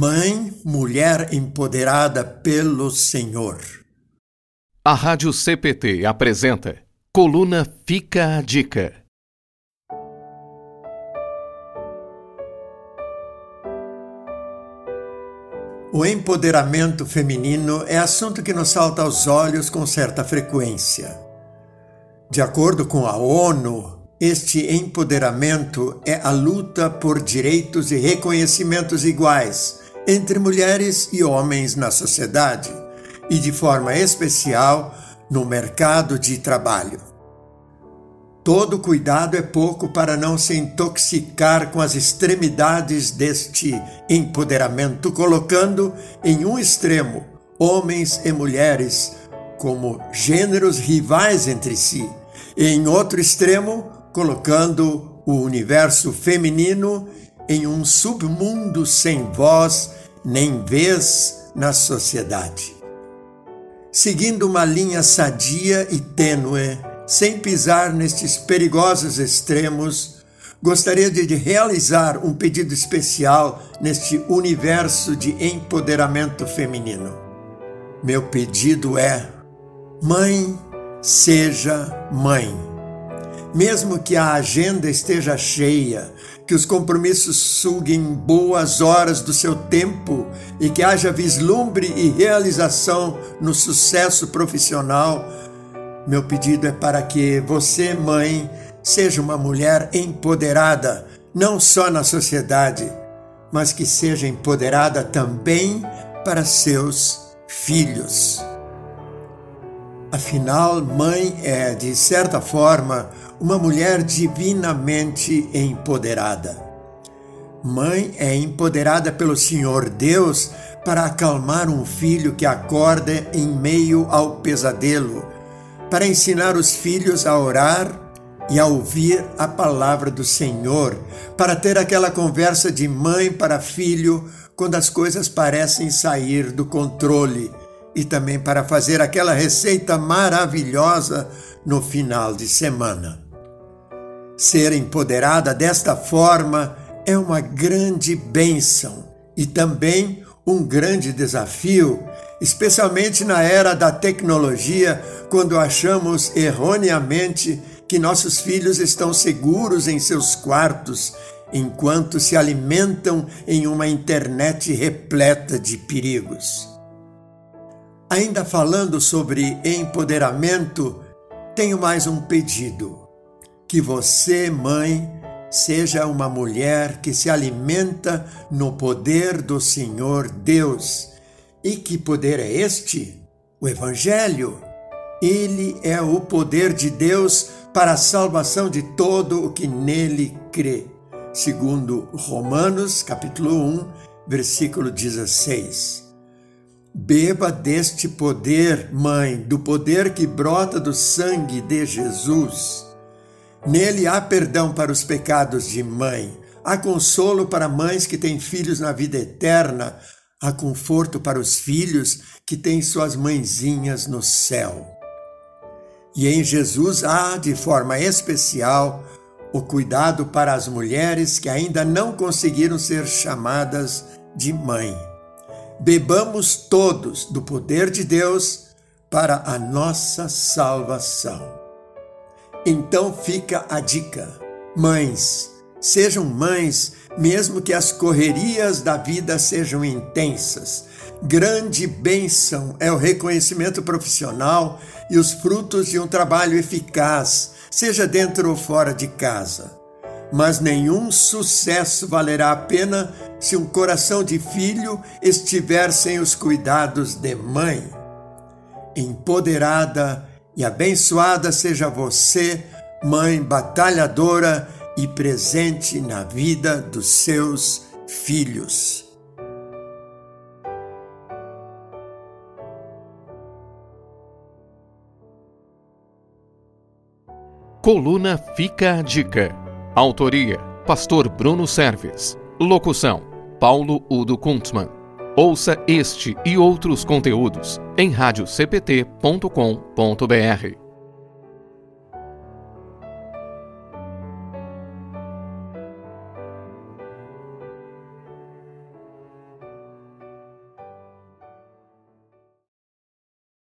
Mãe, mulher empoderada pelo Senhor. A Rádio CPT apresenta Coluna Fica a Dica. O empoderamento feminino é assunto que nos salta aos olhos com certa frequência. De acordo com a ONU, este empoderamento é a luta por direitos e reconhecimentos iguais entre mulheres e homens na sociedade e, de forma especial, no mercado de trabalho. Todo cuidado é pouco para não se intoxicar com as extremidades deste empoderamento, colocando em um extremo homens e mulheres como gêneros rivais entre si, e em outro extremo, colocando o universo feminino em um submundo sem voz nem vez na sociedade. Seguindo uma linha sadia e tênue, sem pisar nestes perigosos extremos, gostaria de realizar um pedido especial neste universo de empoderamento feminino. Meu pedido é: Mãe, seja mãe mesmo que a agenda esteja cheia, que os compromissos suguem boas horas do seu tempo e que haja vislumbre e realização no sucesso profissional, meu pedido é para que você, mãe, seja uma mulher empoderada, não só na sociedade, mas que seja empoderada também para seus filhos. Afinal, mãe é, de certa forma, uma mulher divinamente empoderada. Mãe é empoderada pelo Senhor Deus para acalmar um filho que acorda em meio ao pesadelo, para ensinar os filhos a orar e a ouvir a palavra do Senhor, para ter aquela conversa de mãe para filho quando as coisas parecem sair do controle e também para fazer aquela receita maravilhosa no final de semana. Ser empoderada desta forma é uma grande bênção e também um grande desafio, especialmente na era da tecnologia, quando achamos erroneamente que nossos filhos estão seguros em seus quartos enquanto se alimentam em uma internet repleta de perigos. Ainda falando sobre empoderamento, tenho mais um pedido que você, mãe, seja uma mulher que se alimenta no poder do Senhor Deus. E que poder é este? O Evangelho. Ele é o poder de Deus para a salvação de todo o que nele crê. Segundo Romanos, capítulo 1, versículo 16. Beba deste poder, mãe, do poder que brota do sangue de Jesus. Nele há perdão para os pecados de mãe, há consolo para mães que têm filhos na vida eterna, há conforto para os filhos que têm suas mãezinhas no céu. E em Jesus há, de forma especial, o cuidado para as mulheres que ainda não conseguiram ser chamadas de mãe. Bebamos todos do poder de Deus para a nossa salvação. Então fica a dica: mães, sejam mães, mesmo que as correrias da vida sejam intensas. Grande bênção é o reconhecimento profissional e os frutos de um trabalho eficaz, seja dentro ou fora de casa. Mas nenhum sucesso valerá a pena se um coração de filho estiver sem os cuidados de mãe. Empoderada, e abençoada seja você, mãe batalhadora e presente na vida dos seus filhos. Coluna Fica a Dica. Autoria: Pastor Bruno Serves. Locução: Paulo Udo Kuntzmann. Ouça este e outros conteúdos em radiocpt.com.br.